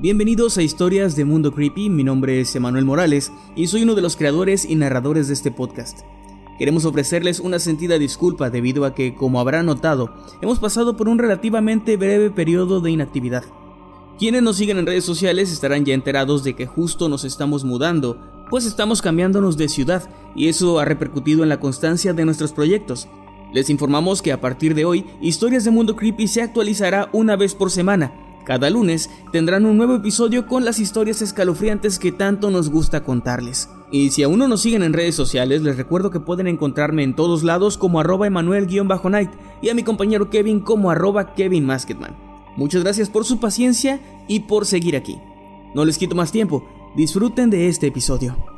Bienvenidos a Historias de Mundo Creepy, mi nombre es Emanuel Morales y soy uno de los creadores y narradores de este podcast. Queremos ofrecerles una sentida disculpa debido a que, como habrán notado, hemos pasado por un relativamente breve periodo de inactividad. Quienes nos siguen en redes sociales estarán ya enterados de que justo nos estamos mudando, pues estamos cambiándonos de ciudad y eso ha repercutido en la constancia de nuestros proyectos. Les informamos que a partir de hoy, Historias de Mundo Creepy se actualizará una vez por semana, cada lunes tendrán un nuevo episodio con las historias escalofriantes que tanto nos gusta contarles. Y si aún no nos siguen en redes sociales, les recuerdo que pueden encontrarme en todos lados como arroba emanuel-night y a mi compañero Kevin como arroba Kevin Masketman. Muchas gracias por su paciencia y por seguir aquí. No les quito más tiempo, disfruten de este episodio.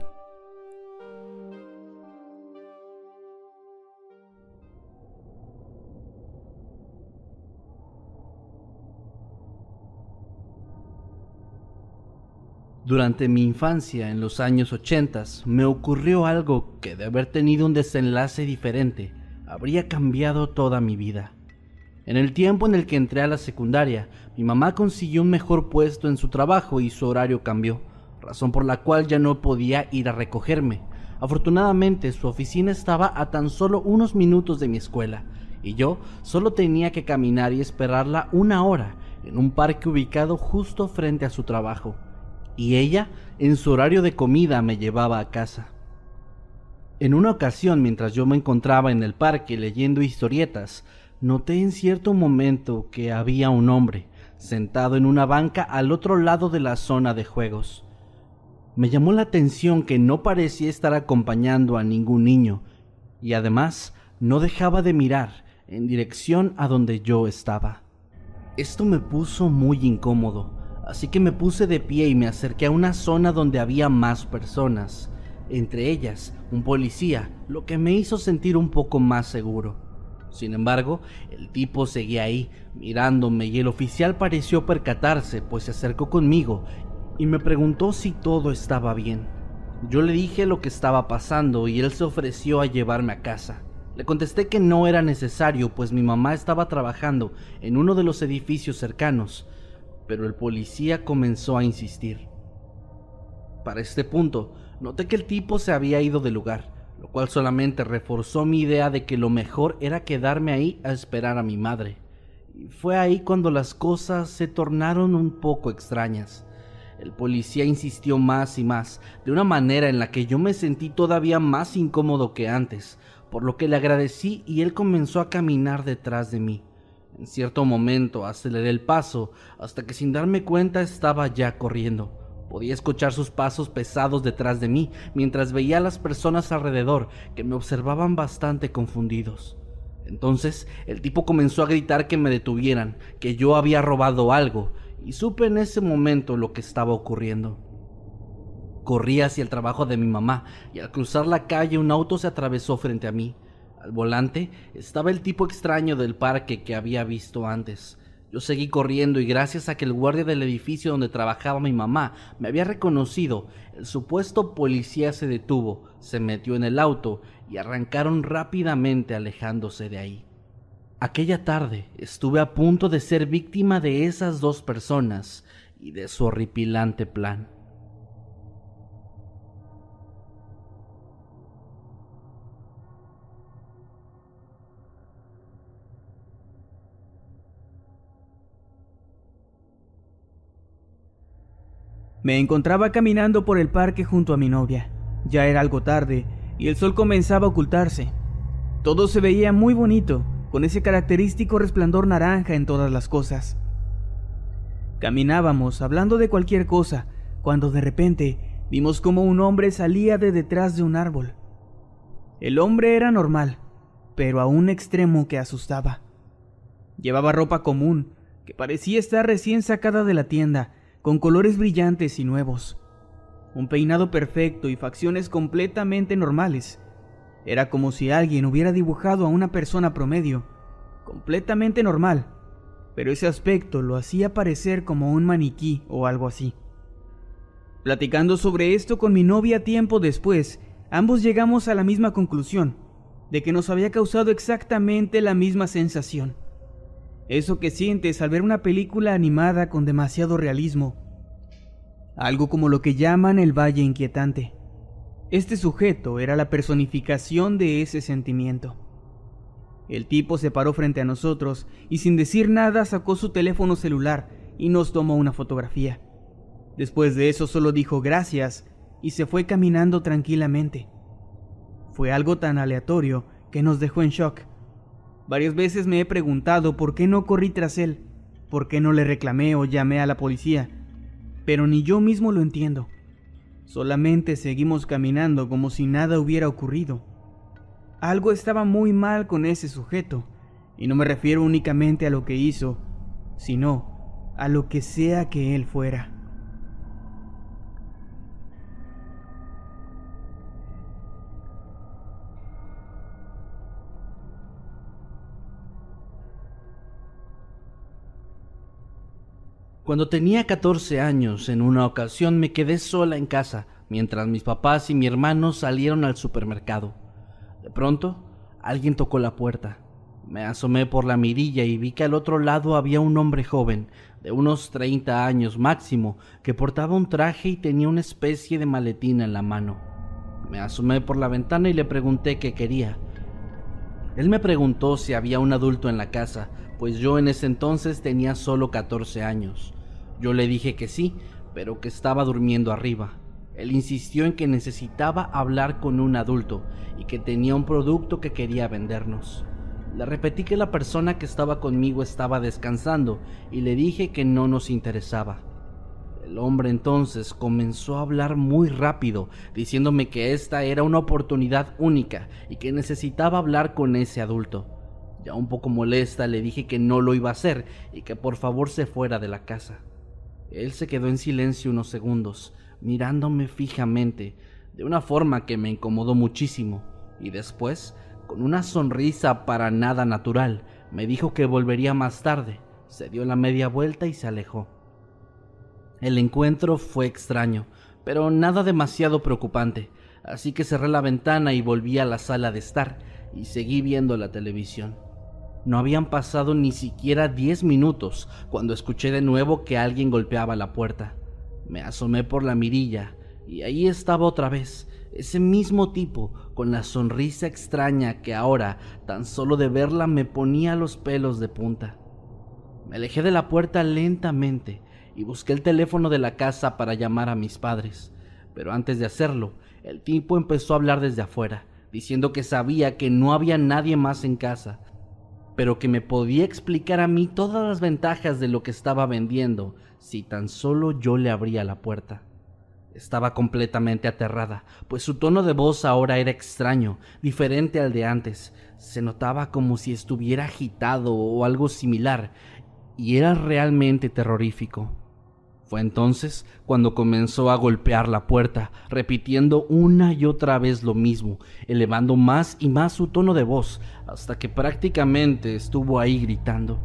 Durante mi infancia, en los años 80, me ocurrió algo que de haber tenido un desenlace diferente, habría cambiado toda mi vida. En el tiempo en el que entré a la secundaria, mi mamá consiguió un mejor puesto en su trabajo y su horario cambió, razón por la cual ya no podía ir a recogerme. Afortunadamente, su oficina estaba a tan solo unos minutos de mi escuela, y yo solo tenía que caminar y esperarla una hora en un parque ubicado justo frente a su trabajo y ella en su horario de comida me llevaba a casa. En una ocasión, mientras yo me encontraba en el parque leyendo historietas, noté en cierto momento que había un hombre sentado en una banca al otro lado de la zona de juegos. Me llamó la atención que no parecía estar acompañando a ningún niño y además no dejaba de mirar en dirección a donde yo estaba. Esto me puso muy incómodo, así que me puse de pie y me acerqué a una zona donde había más personas, entre ellas un policía, lo que me hizo sentir un poco más seguro. Sin embargo, el tipo seguía ahí, mirándome, y el oficial pareció percatarse, pues se acercó conmigo y me preguntó si todo estaba bien. Yo le dije lo que estaba pasando y él se ofreció a llevarme a casa. Le contesté que no era necesario, pues mi mamá estaba trabajando en uno de los edificios cercanos, pero el policía comenzó a insistir. Para este punto, noté que el tipo se había ido del lugar, lo cual solamente reforzó mi idea de que lo mejor era quedarme ahí a esperar a mi madre. Y fue ahí cuando las cosas se tornaron un poco extrañas. El policía insistió más y más, de una manera en la que yo me sentí todavía más incómodo que antes, por lo que le agradecí y él comenzó a caminar detrás de mí. En cierto momento aceleré el paso hasta que sin darme cuenta estaba ya corriendo. Podía escuchar sus pasos pesados detrás de mí mientras veía a las personas alrededor que me observaban bastante confundidos. Entonces el tipo comenzó a gritar que me detuvieran, que yo había robado algo, y supe en ese momento lo que estaba ocurriendo. Corrí hacia el trabajo de mi mamá y al cruzar la calle un auto se atravesó frente a mí. Al volante estaba el tipo extraño del parque que había visto antes. Yo seguí corriendo y gracias a que el guardia del edificio donde trabajaba mi mamá me había reconocido, el supuesto policía se detuvo, se metió en el auto y arrancaron rápidamente alejándose de ahí. Aquella tarde estuve a punto de ser víctima de esas dos personas y de su horripilante plan. Me encontraba caminando por el parque junto a mi novia. Ya era algo tarde y el sol comenzaba a ocultarse. Todo se veía muy bonito, con ese característico resplandor naranja en todas las cosas. Caminábamos hablando de cualquier cosa, cuando de repente vimos como un hombre salía de detrás de un árbol. El hombre era normal, pero a un extremo que asustaba. Llevaba ropa común, que parecía estar recién sacada de la tienda, con colores brillantes y nuevos. Un peinado perfecto y facciones completamente normales. Era como si alguien hubiera dibujado a una persona promedio, completamente normal, pero ese aspecto lo hacía parecer como un maniquí o algo así. Platicando sobre esto con mi novia tiempo después, ambos llegamos a la misma conclusión, de que nos había causado exactamente la misma sensación. Eso que sientes al ver una película animada con demasiado realismo. Algo como lo que llaman el valle inquietante. Este sujeto era la personificación de ese sentimiento. El tipo se paró frente a nosotros y sin decir nada sacó su teléfono celular y nos tomó una fotografía. Después de eso solo dijo gracias y se fue caminando tranquilamente. Fue algo tan aleatorio que nos dejó en shock. Varias veces me he preguntado por qué no corrí tras él, por qué no le reclamé o llamé a la policía, pero ni yo mismo lo entiendo. Solamente seguimos caminando como si nada hubiera ocurrido. Algo estaba muy mal con ese sujeto, y no me refiero únicamente a lo que hizo, sino a lo que sea que él fuera. Cuando tenía 14 años, en una ocasión me quedé sola en casa, mientras mis papás y mi hermano salieron al supermercado. De pronto, alguien tocó la puerta. Me asomé por la mirilla y vi que al otro lado había un hombre joven, de unos 30 años máximo, que portaba un traje y tenía una especie de maletina en la mano. Me asomé por la ventana y le pregunté qué quería. Él me preguntó si había un adulto en la casa, pues yo en ese entonces tenía solo 14 años. Yo le dije que sí, pero que estaba durmiendo arriba. Él insistió en que necesitaba hablar con un adulto y que tenía un producto que quería vendernos. Le repetí que la persona que estaba conmigo estaba descansando y le dije que no nos interesaba. El hombre entonces comenzó a hablar muy rápido, diciéndome que esta era una oportunidad única y que necesitaba hablar con ese adulto. Ya un poco molesta le dije que no lo iba a hacer y que por favor se fuera de la casa. Él se quedó en silencio unos segundos, mirándome fijamente, de una forma que me incomodó muchísimo, y después, con una sonrisa para nada natural, me dijo que volvería más tarde, se dio la media vuelta y se alejó. El encuentro fue extraño, pero nada demasiado preocupante, así que cerré la ventana y volví a la sala de estar, y seguí viendo la televisión. No habían pasado ni siquiera diez minutos cuando escuché de nuevo que alguien golpeaba la puerta. Me asomé por la mirilla y ahí estaba otra vez, ese mismo tipo, con la sonrisa extraña que ahora, tan solo de verla, me ponía los pelos de punta. Me alejé de la puerta lentamente y busqué el teléfono de la casa para llamar a mis padres, pero antes de hacerlo, el tipo empezó a hablar desde afuera, diciendo que sabía que no había nadie más en casa, pero que me podía explicar a mí todas las ventajas de lo que estaba vendiendo si tan solo yo le abría la puerta. Estaba completamente aterrada, pues su tono de voz ahora era extraño, diferente al de antes. Se notaba como si estuviera agitado o algo similar, y era realmente terrorífico. Fue entonces cuando comenzó a golpear la puerta, repitiendo una y otra vez lo mismo, elevando más y más su tono de voz, hasta que prácticamente estuvo ahí gritando.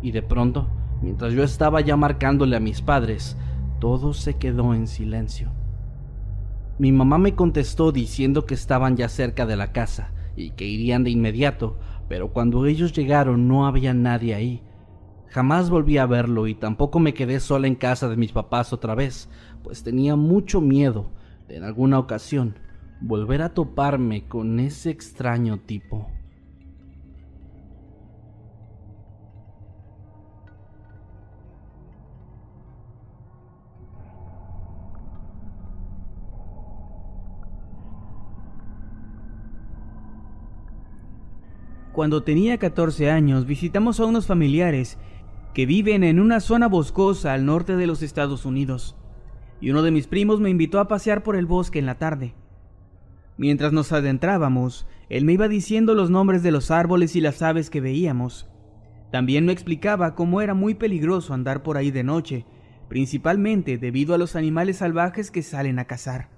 Y de pronto, mientras yo estaba ya marcándole a mis padres, todo se quedó en silencio. Mi mamá me contestó diciendo que estaban ya cerca de la casa y que irían de inmediato, pero cuando ellos llegaron no había nadie ahí, Jamás volví a verlo y tampoco me quedé sola en casa de mis papás otra vez, pues tenía mucho miedo de en alguna ocasión volver a toparme con ese extraño tipo. Cuando tenía 14 años visitamos a unos familiares que viven en una zona boscosa al norte de los Estados Unidos, y uno de mis primos me invitó a pasear por el bosque en la tarde. Mientras nos adentrábamos, él me iba diciendo los nombres de los árboles y las aves que veíamos. También me explicaba cómo era muy peligroso andar por ahí de noche, principalmente debido a los animales salvajes que salen a cazar.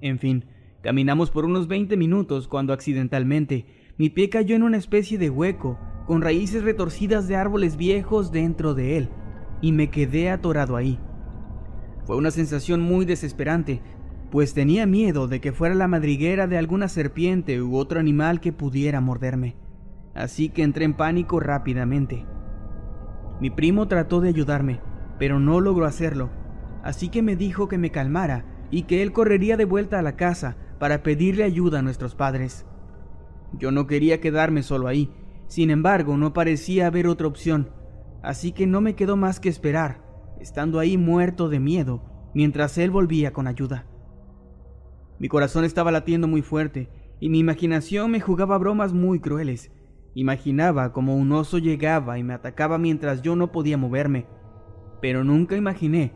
En fin, caminamos por unos 20 minutos cuando accidentalmente mi pie cayó en una especie de hueco, con raíces retorcidas de árboles viejos dentro de él, y me quedé atorado ahí. Fue una sensación muy desesperante, pues tenía miedo de que fuera la madriguera de alguna serpiente u otro animal que pudiera morderme, así que entré en pánico rápidamente. Mi primo trató de ayudarme, pero no logró hacerlo, así que me dijo que me calmara y que él correría de vuelta a la casa para pedirle ayuda a nuestros padres. Yo no quería quedarme solo ahí, sin embargo no parecía haber otra opción, así que no me quedó más que esperar, estando ahí muerto de miedo, mientras él volvía con ayuda. Mi corazón estaba latiendo muy fuerte y mi imaginación me jugaba bromas muy crueles. Imaginaba como un oso llegaba y me atacaba mientras yo no podía moverme, pero nunca imaginé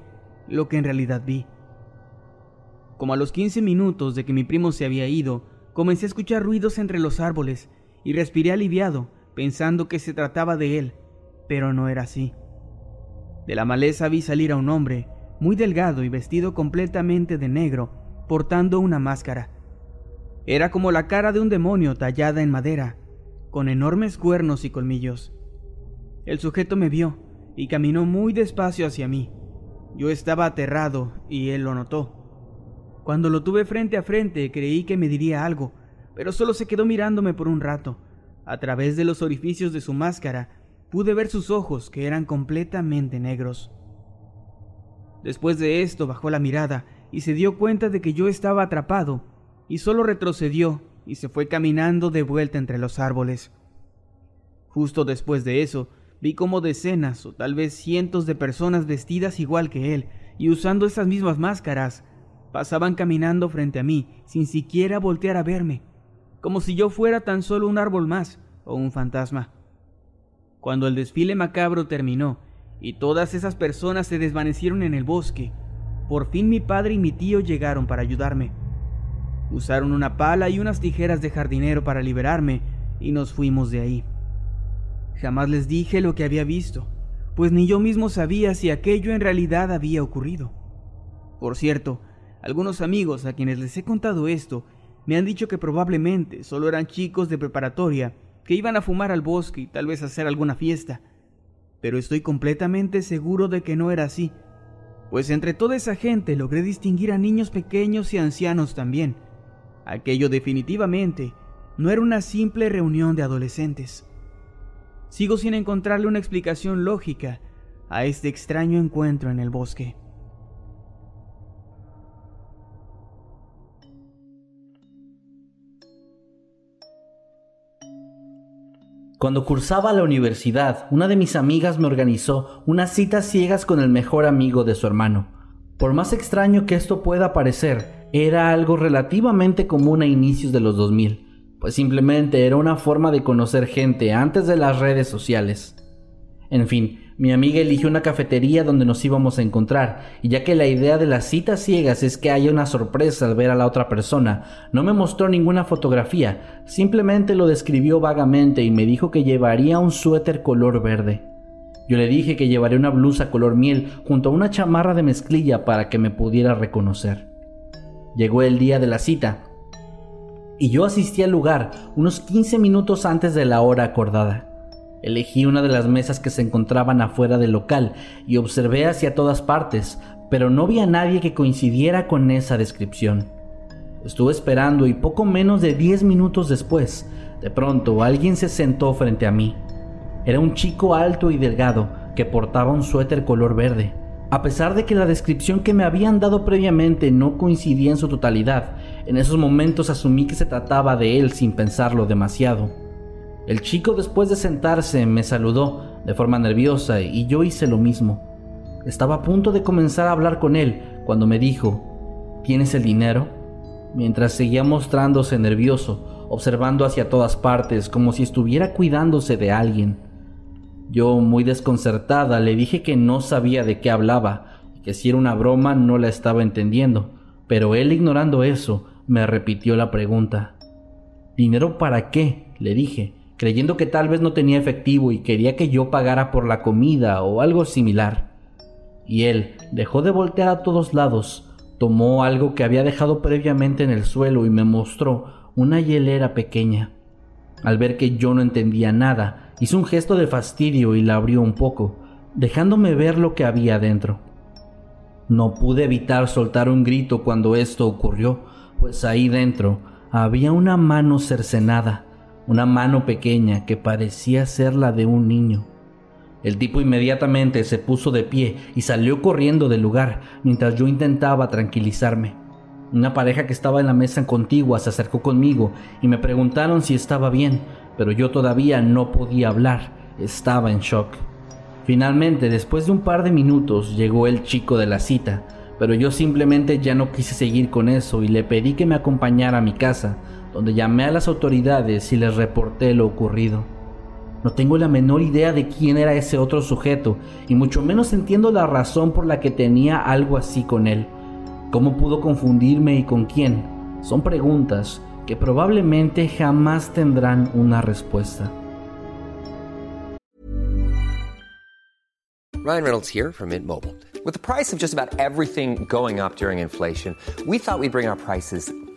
lo que en realidad vi. Como a los 15 minutos de que mi primo se había ido, Comencé a escuchar ruidos entre los árboles y respiré aliviado, pensando que se trataba de él, pero no era así. De la maleza vi salir a un hombre, muy delgado y vestido completamente de negro, portando una máscara. Era como la cara de un demonio tallada en madera, con enormes cuernos y colmillos. El sujeto me vio y caminó muy despacio hacia mí. Yo estaba aterrado y él lo notó. Cuando lo tuve frente a frente creí que me diría algo, pero solo se quedó mirándome por un rato. A través de los orificios de su máscara pude ver sus ojos que eran completamente negros. Después de esto bajó la mirada y se dio cuenta de que yo estaba atrapado y solo retrocedió y se fue caminando de vuelta entre los árboles. Justo después de eso, vi como decenas o tal vez cientos de personas vestidas igual que él y usando esas mismas máscaras Pasaban caminando frente a mí sin siquiera voltear a verme, como si yo fuera tan solo un árbol más o un fantasma. Cuando el desfile macabro terminó y todas esas personas se desvanecieron en el bosque, por fin mi padre y mi tío llegaron para ayudarme. Usaron una pala y unas tijeras de jardinero para liberarme y nos fuimos de ahí. Jamás les dije lo que había visto, pues ni yo mismo sabía si aquello en realidad había ocurrido. Por cierto, algunos amigos a quienes les he contado esto me han dicho que probablemente solo eran chicos de preparatoria que iban a fumar al bosque y tal vez hacer alguna fiesta. Pero estoy completamente seguro de que no era así, pues entre toda esa gente logré distinguir a niños pequeños y ancianos también. Aquello definitivamente no era una simple reunión de adolescentes. Sigo sin encontrarle una explicación lógica a este extraño encuentro en el bosque. Cuando cursaba la universidad, una de mis amigas me organizó unas citas ciegas con el mejor amigo de su hermano. Por más extraño que esto pueda parecer, era algo relativamente común a inicios de los 2000, pues simplemente era una forma de conocer gente antes de las redes sociales. En fin, mi amiga eligió una cafetería donde nos íbamos a encontrar, y ya que la idea de las citas ciegas es que haya una sorpresa al ver a la otra persona, no me mostró ninguna fotografía, simplemente lo describió vagamente y me dijo que llevaría un suéter color verde. Yo le dije que llevaría una blusa color miel junto a una chamarra de mezclilla para que me pudiera reconocer. Llegó el día de la cita, y yo asistí al lugar unos 15 minutos antes de la hora acordada. Elegí una de las mesas que se encontraban afuera del local y observé hacia todas partes, pero no vi a nadie que coincidiera con esa descripción. Estuve esperando y poco menos de 10 minutos después, de pronto alguien se sentó frente a mí. Era un chico alto y delgado que portaba un suéter color verde. A pesar de que la descripción que me habían dado previamente no coincidía en su totalidad, en esos momentos asumí que se trataba de él sin pensarlo demasiado. El chico después de sentarse me saludó de forma nerviosa y yo hice lo mismo. Estaba a punto de comenzar a hablar con él cuando me dijo, ¿tienes el dinero? Mientras seguía mostrándose nervioso, observando hacia todas partes como si estuviera cuidándose de alguien. Yo, muy desconcertada, le dije que no sabía de qué hablaba y que si era una broma no la estaba entendiendo, pero él, ignorando eso, me repitió la pregunta. ¿Dinero para qué? le dije, creyendo que tal vez no tenía efectivo y quería que yo pagara por la comida o algo similar. Y él dejó de voltear a todos lados, tomó algo que había dejado previamente en el suelo y me mostró una hielera pequeña. Al ver que yo no entendía nada, hizo un gesto de fastidio y la abrió un poco, dejándome ver lo que había dentro. No pude evitar soltar un grito cuando esto ocurrió, pues ahí dentro había una mano cercenada, una mano pequeña que parecía ser la de un niño. El tipo inmediatamente se puso de pie y salió corriendo del lugar mientras yo intentaba tranquilizarme. Una pareja que estaba en la mesa contigua se acercó conmigo y me preguntaron si estaba bien, pero yo todavía no podía hablar, estaba en shock. Finalmente, después de un par de minutos, llegó el chico de la cita, pero yo simplemente ya no quise seguir con eso y le pedí que me acompañara a mi casa, donde llamé a las autoridades y les reporté lo ocurrido. No tengo la menor idea de quién era ese otro sujeto, y mucho menos entiendo la razón por la que tenía algo así con él. ¿Cómo pudo confundirme y con quién? Son preguntas que probablemente jamás tendrán una respuesta. Ryan Reynolds here from Mint Mobile. With the price of just about everything going up during inflation, we thought we'd bring our prices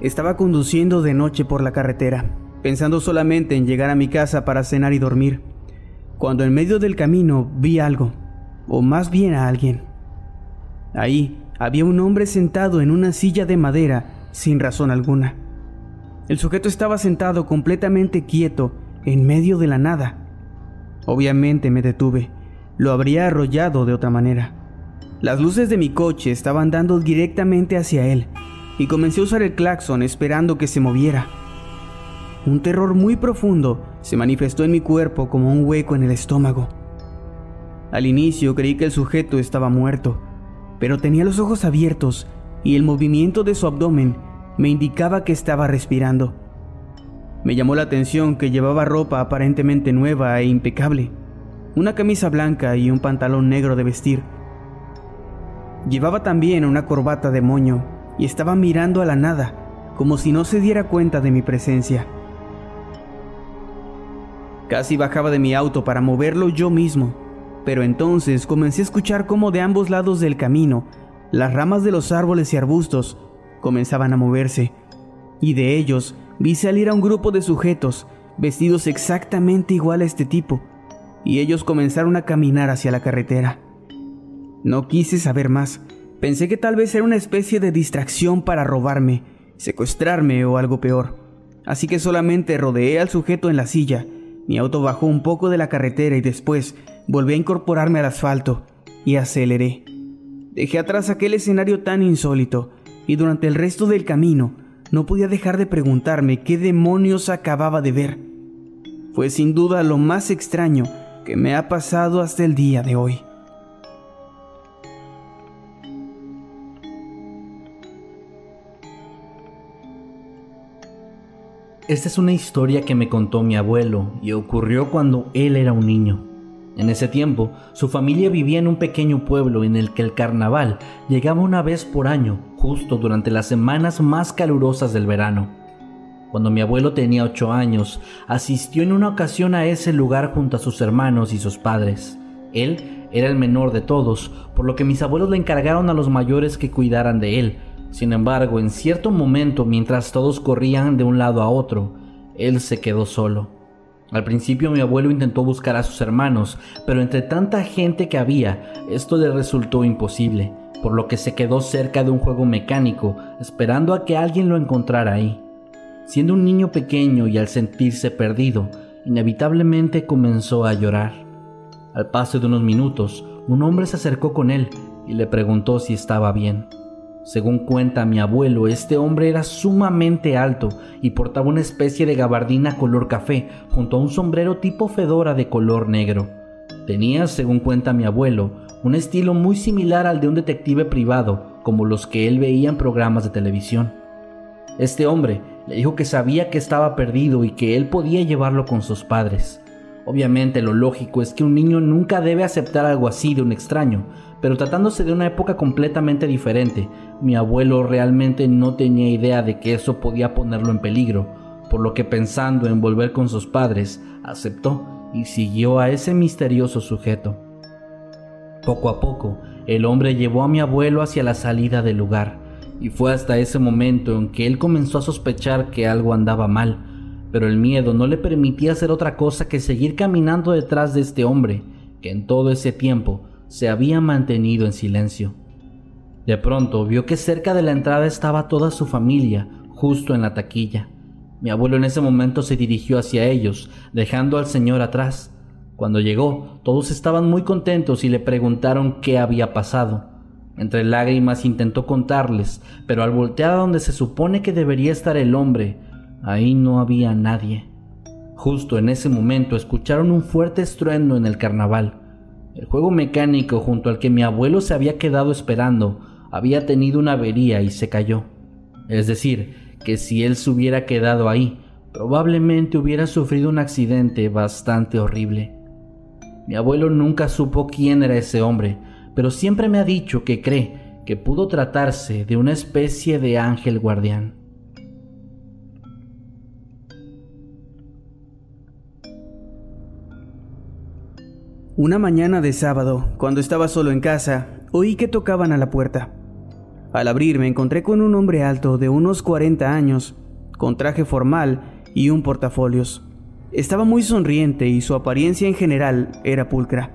Estaba conduciendo de noche por la carretera, pensando solamente en llegar a mi casa para cenar y dormir, cuando en medio del camino vi algo, o más bien a alguien. Ahí había un hombre sentado en una silla de madera sin razón alguna. El sujeto estaba sentado completamente quieto en medio de la nada. Obviamente me detuve, lo habría arrollado de otra manera. Las luces de mi coche estaban dando directamente hacia él y comencé a usar el claxon esperando que se moviera. Un terror muy profundo se manifestó en mi cuerpo como un hueco en el estómago. Al inicio creí que el sujeto estaba muerto, pero tenía los ojos abiertos y el movimiento de su abdomen me indicaba que estaba respirando. Me llamó la atención que llevaba ropa aparentemente nueva e impecable, una camisa blanca y un pantalón negro de vestir. Llevaba también una corbata de moño y estaba mirando a la nada, como si no se diera cuenta de mi presencia. Casi bajaba de mi auto para moverlo yo mismo, pero entonces comencé a escuchar cómo de ambos lados del camino, las ramas de los árboles y arbustos comenzaban a moverse, y de ellos vi salir a un grupo de sujetos vestidos exactamente igual a este tipo, y ellos comenzaron a caminar hacia la carretera. No quise saber más, Pensé que tal vez era una especie de distracción para robarme, secuestrarme o algo peor. Así que solamente rodeé al sujeto en la silla. Mi auto bajó un poco de la carretera y después volví a incorporarme al asfalto y aceleré. Dejé atrás aquel escenario tan insólito y durante el resto del camino no podía dejar de preguntarme qué demonios acababa de ver. Fue sin duda lo más extraño que me ha pasado hasta el día de hoy. Esta es una historia que me contó mi abuelo y ocurrió cuando él era un niño. En ese tiempo, su familia vivía en un pequeño pueblo en el que el carnaval llegaba una vez por año, justo durante las semanas más calurosas del verano. Cuando mi abuelo tenía ocho años, asistió en una ocasión a ese lugar junto a sus hermanos y sus padres. Él era el menor de todos, por lo que mis abuelos le encargaron a los mayores que cuidaran de él, sin embargo, en cierto momento, mientras todos corrían de un lado a otro, él se quedó solo. Al principio mi abuelo intentó buscar a sus hermanos, pero entre tanta gente que había, esto le resultó imposible, por lo que se quedó cerca de un juego mecánico, esperando a que alguien lo encontrara ahí. Siendo un niño pequeño y al sentirse perdido, inevitablemente comenzó a llorar. Al paso de unos minutos, un hombre se acercó con él y le preguntó si estaba bien. Según cuenta mi abuelo, este hombre era sumamente alto y portaba una especie de gabardina color café junto a un sombrero tipo fedora de color negro. Tenía, según cuenta mi abuelo, un estilo muy similar al de un detective privado, como los que él veía en programas de televisión. Este hombre le dijo que sabía que estaba perdido y que él podía llevarlo con sus padres. Obviamente lo lógico es que un niño nunca debe aceptar algo así de un extraño, pero tratándose de una época completamente diferente, mi abuelo realmente no tenía idea de que eso podía ponerlo en peligro, por lo que pensando en volver con sus padres, aceptó y siguió a ese misterioso sujeto. Poco a poco, el hombre llevó a mi abuelo hacia la salida del lugar, y fue hasta ese momento en que él comenzó a sospechar que algo andaba mal, pero el miedo no le permitía hacer otra cosa que seguir caminando detrás de este hombre, que en todo ese tiempo se había mantenido en silencio. De pronto vio que cerca de la entrada estaba toda su familia, justo en la taquilla. Mi abuelo en ese momento se dirigió hacia ellos, dejando al señor atrás. Cuando llegó, todos estaban muy contentos y le preguntaron qué había pasado. Entre lágrimas intentó contarles, pero al voltear a donde se supone que debería estar el hombre, ahí no había nadie. Justo en ese momento escucharon un fuerte estruendo en el carnaval. El juego mecánico junto al que mi abuelo se había quedado esperando había tenido una avería y se cayó. Es decir, que si él se hubiera quedado ahí, probablemente hubiera sufrido un accidente bastante horrible. Mi abuelo nunca supo quién era ese hombre, pero siempre me ha dicho que cree que pudo tratarse de una especie de ángel guardián. Una mañana de sábado, cuando estaba solo en casa, oí que tocaban a la puerta. Al abrir me encontré con un hombre alto de unos 40 años, con traje formal y un portafolios. Estaba muy sonriente y su apariencia en general era pulcra.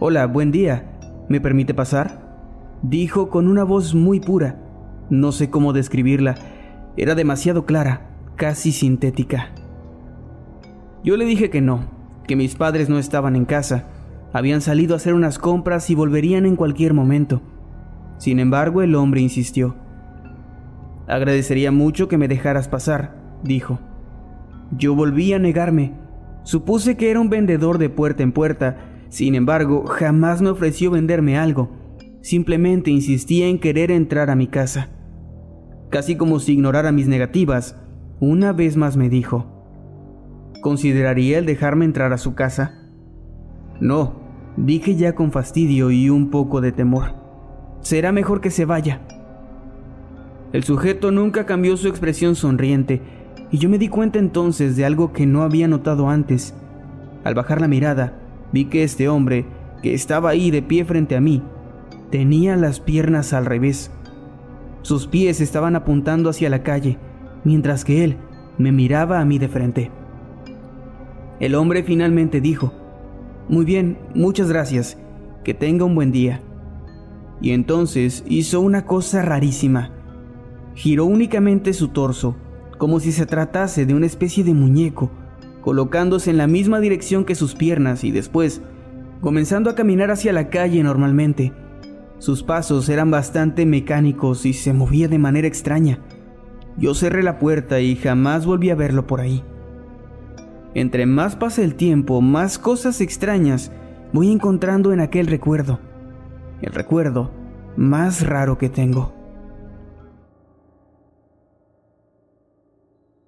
Hola, buen día. ¿Me permite pasar? Dijo con una voz muy pura. No sé cómo describirla. Era demasiado clara, casi sintética. Yo le dije que no, que mis padres no estaban en casa. Habían salido a hacer unas compras y volverían en cualquier momento. Sin embargo, el hombre insistió. Agradecería mucho que me dejaras pasar, dijo. Yo volví a negarme. Supuse que era un vendedor de puerta en puerta, sin embargo, jamás me ofreció venderme algo. Simplemente insistía en querer entrar a mi casa. Casi como si ignorara mis negativas, una vez más me dijo, ¿consideraría el dejarme entrar a su casa? No, dije ya con fastidio y un poco de temor. Será mejor que se vaya. El sujeto nunca cambió su expresión sonriente, y yo me di cuenta entonces de algo que no había notado antes. Al bajar la mirada, vi que este hombre, que estaba ahí de pie frente a mí, tenía las piernas al revés. Sus pies estaban apuntando hacia la calle, mientras que él me miraba a mí de frente. El hombre finalmente dijo, Muy bien, muchas gracias, que tenga un buen día. Y entonces hizo una cosa rarísima. Giró únicamente su torso, como si se tratase de una especie de muñeco, colocándose en la misma dirección que sus piernas y después, comenzando a caminar hacia la calle normalmente. Sus pasos eran bastante mecánicos y se movía de manera extraña. Yo cerré la puerta y jamás volví a verlo por ahí. Entre más pasa el tiempo, más cosas extrañas voy encontrando en aquel recuerdo. El recuerdo más raro que tengo.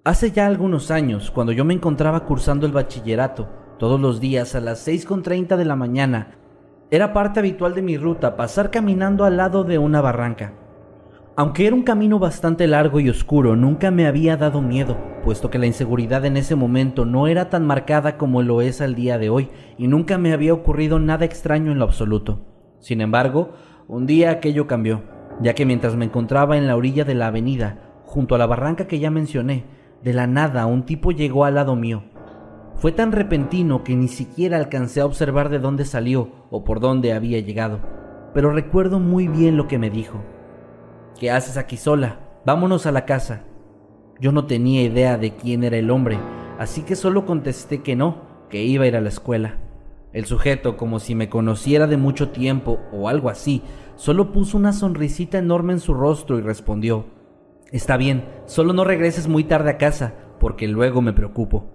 Hace ya algunos años, cuando yo me encontraba cursando el bachillerato, todos los días a las 6.30 de la mañana, era parte habitual de mi ruta pasar caminando al lado de una barranca. Aunque era un camino bastante largo y oscuro, nunca me había dado miedo, puesto que la inseguridad en ese momento no era tan marcada como lo es al día de hoy, y nunca me había ocurrido nada extraño en lo absoluto. Sin embargo, un día aquello cambió, ya que mientras me encontraba en la orilla de la avenida, junto a la barranca que ya mencioné, de la nada un tipo llegó al lado mío. Fue tan repentino que ni siquiera alcancé a observar de dónde salió o por dónde había llegado. pero recuerdo muy bien lo que me dijo. ¿Qué haces aquí sola? Vámonos a la casa. Yo no tenía idea de quién era el hombre, así que solo contesté que no, que iba a ir a la escuela. El sujeto, como si me conociera de mucho tiempo o algo así, solo puso una sonrisita enorme en su rostro y respondió, Está bien, solo no regreses muy tarde a casa, porque luego me preocupo.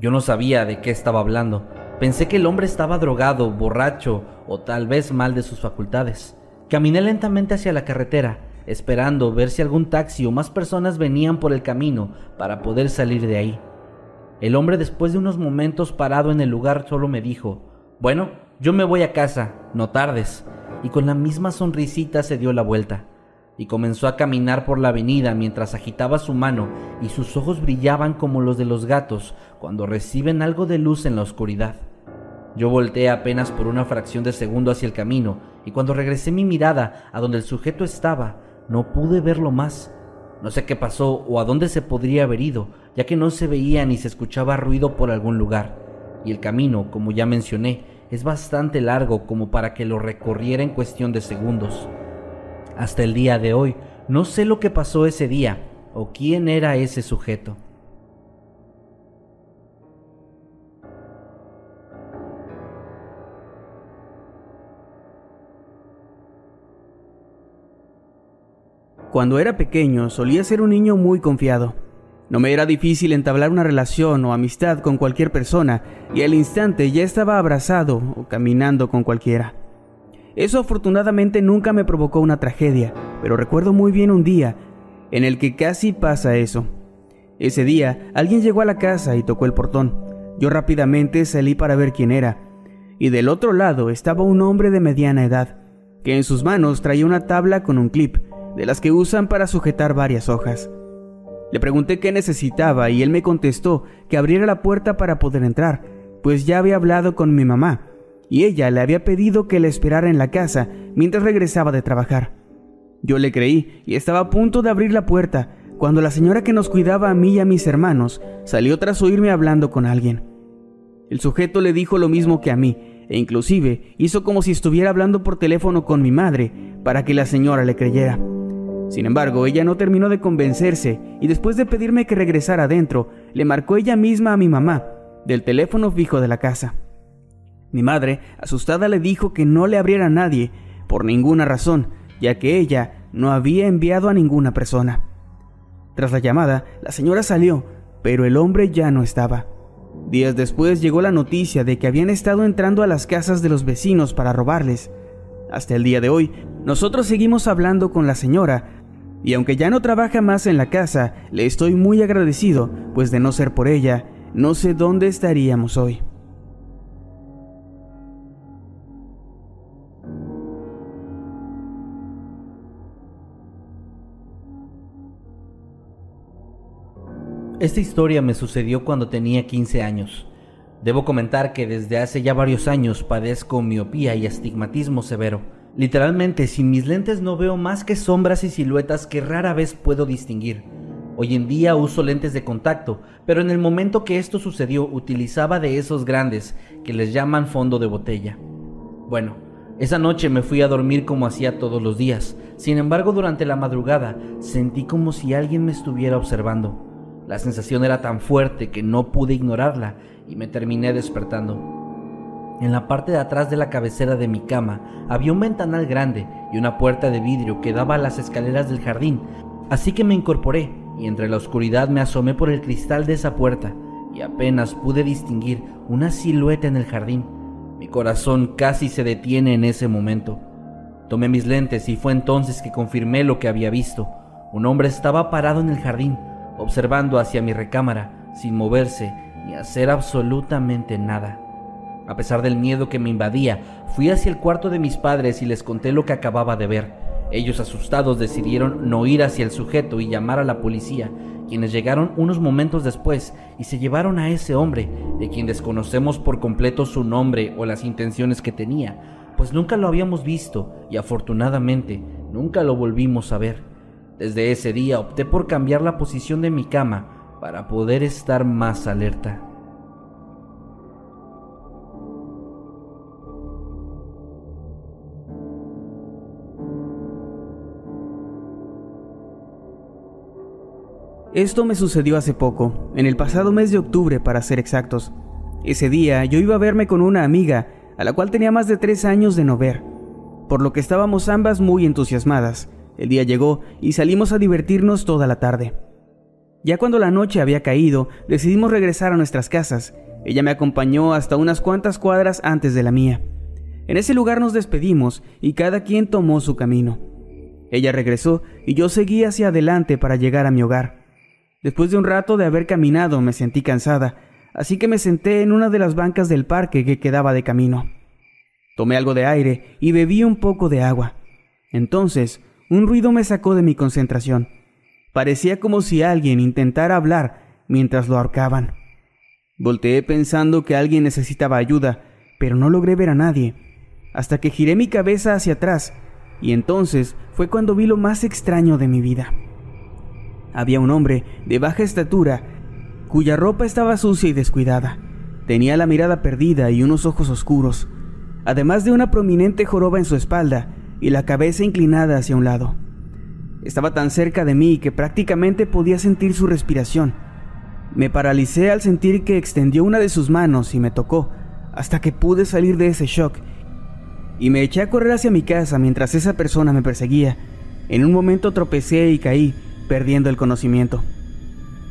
Yo no sabía de qué estaba hablando. Pensé que el hombre estaba drogado, borracho o tal vez mal de sus facultades. Caminé lentamente hacia la carretera, esperando ver si algún taxi o más personas venían por el camino para poder salir de ahí. El hombre después de unos momentos parado en el lugar solo me dijo, bueno, yo me voy a casa, no tardes, y con la misma sonrisita se dio la vuelta y comenzó a caminar por la avenida mientras agitaba su mano y sus ojos brillaban como los de los gatos cuando reciben algo de luz en la oscuridad. Yo volteé apenas por una fracción de segundo hacia el camino y cuando regresé mi mirada a donde el sujeto estaba, no pude verlo más. No sé qué pasó o a dónde se podría haber ido, ya que no se veía ni se escuchaba ruido por algún lugar. Y el camino, como ya mencioné, es bastante largo como para que lo recorriera en cuestión de segundos. Hasta el día de hoy, no sé lo que pasó ese día o quién era ese sujeto. Cuando era pequeño solía ser un niño muy confiado. No me era difícil entablar una relación o amistad con cualquier persona y al instante ya estaba abrazado o caminando con cualquiera. Eso afortunadamente nunca me provocó una tragedia, pero recuerdo muy bien un día en el que casi pasa eso. Ese día alguien llegó a la casa y tocó el portón. Yo rápidamente salí para ver quién era, y del otro lado estaba un hombre de mediana edad, que en sus manos traía una tabla con un clip, de las que usan para sujetar varias hojas. Le pregunté qué necesitaba y él me contestó que abriera la puerta para poder entrar, pues ya había hablado con mi mamá y ella le había pedido que le esperara en la casa mientras regresaba de trabajar. Yo le creí y estaba a punto de abrir la puerta cuando la señora que nos cuidaba a mí y a mis hermanos salió tras oírme hablando con alguien. El sujeto le dijo lo mismo que a mí e inclusive hizo como si estuviera hablando por teléfono con mi madre para que la señora le creyera. Sin embargo, ella no terminó de convencerse y después de pedirme que regresara adentro, le marcó ella misma a mi mamá del teléfono fijo de la casa. Mi madre, asustada, le dijo que no le abriera a nadie, por ninguna razón, ya que ella no había enviado a ninguna persona. Tras la llamada, la señora salió, pero el hombre ya no estaba. Días después llegó la noticia de que habían estado entrando a las casas de los vecinos para robarles. Hasta el día de hoy, nosotros seguimos hablando con la señora, y aunque ya no trabaja más en la casa, le estoy muy agradecido, pues de no ser por ella, no sé dónde estaríamos hoy. Esta historia me sucedió cuando tenía 15 años. Debo comentar que desde hace ya varios años padezco miopía y astigmatismo severo. Literalmente, sin mis lentes no veo más que sombras y siluetas que rara vez puedo distinguir. Hoy en día uso lentes de contacto, pero en el momento que esto sucedió utilizaba de esos grandes que les llaman fondo de botella. Bueno, esa noche me fui a dormir como hacía todos los días. Sin embargo, durante la madrugada sentí como si alguien me estuviera observando. La sensación era tan fuerte que no pude ignorarla y me terminé despertando. En la parte de atrás de la cabecera de mi cama había un ventanal grande y una puerta de vidrio que daba a las escaleras del jardín, así que me incorporé y entre la oscuridad me asomé por el cristal de esa puerta y apenas pude distinguir una silueta en el jardín. Mi corazón casi se detiene en ese momento. Tomé mis lentes y fue entonces que confirmé lo que había visto. Un hombre estaba parado en el jardín, observando hacia mi recámara, sin moverse ni hacer absolutamente nada. A pesar del miedo que me invadía, fui hacia el cuarto de mis padres y les conté lo que acababa de ver. Ellos asustados decidieron no ir hacia el sujeto y llamar a la policía, quienes llegaron unos momentos después y se llevaron a ese hombre, de quien desconocemos por completo su nombre o las intenciones que tenía, pues nunca lo habíamos visto y afortunadamente nunca lo volvimos a ver. Desde ese día opté por cambiar la posición de mi cama para poder estar más alerta. Esto me sucedió hace poco, en el pasado mes de octubre para ser exactos. Ese día yo iba a verme con una amiga, a la cual tenía más de tres años de no ver, por lo que estábamos ambas muy entusiasmadas. El día llegó y salimos a divertirnos toda la tarde. Ya cuando la noche había caído, decidimos regresar a nuestras casas. Ella me acompañó hasta unas cuantas cuadras antes de la mía. En ese lugar nos despedimos y cada quien tomó su camino. Ella regresó y yo seguí hacia adelante para llegar a mi hogar. Después de un rato de haber caminado me sentí cansada, así que me senté en una de las bancas del parque que quedaba de camino. Tomé algo de aire y bebí un poco de agua. Entonces, un ruido me sacó de mi concentración. Parecía como si alguien intentara hablar mientras lo ahorcaban. Volteé pensando que alguien necesitaba ayuda, pero no logré ver a nadie, hasta que giré mi cabeza hacia atrás, y entonces fue cuando vi lo más extraño de mi vida había un hombre de baja estatura cuya ropa estaba sucia y descuidada. Tenía la mirada perdida y unos ojos oscuros, además de una prominente joroba en su espalda y la cabeza inclinada hacia un lado. Estaba tan cerca de mí que prácticamente podía sentir su respiración. Me paralicé al sentir que extendió una de sus manos y me tocó, hasta que pude salir de ese shock. Y me eché a correr hacia mi casa mientras esa persona me perseguía. En un momento tropecé y caí, perdiendo el conocimiento.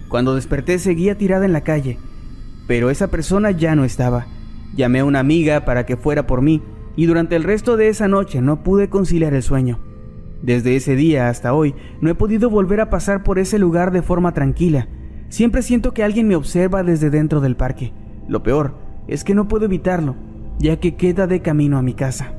Cuando desperté seguía tirada en la calle, pero esa persona ya no estaba. Llamé a una amiga para que fuera por mí y durante el resto de esa noche no pude conciliar el sueño. Desde ese día hasta hoy no he podido volver a pasar por ese lugar de forma tranquila. Siempre siento que alguien me observa desde dentro del parque. Lo peor es que no puedo evitarlo, ya que queda de camino a mi casa.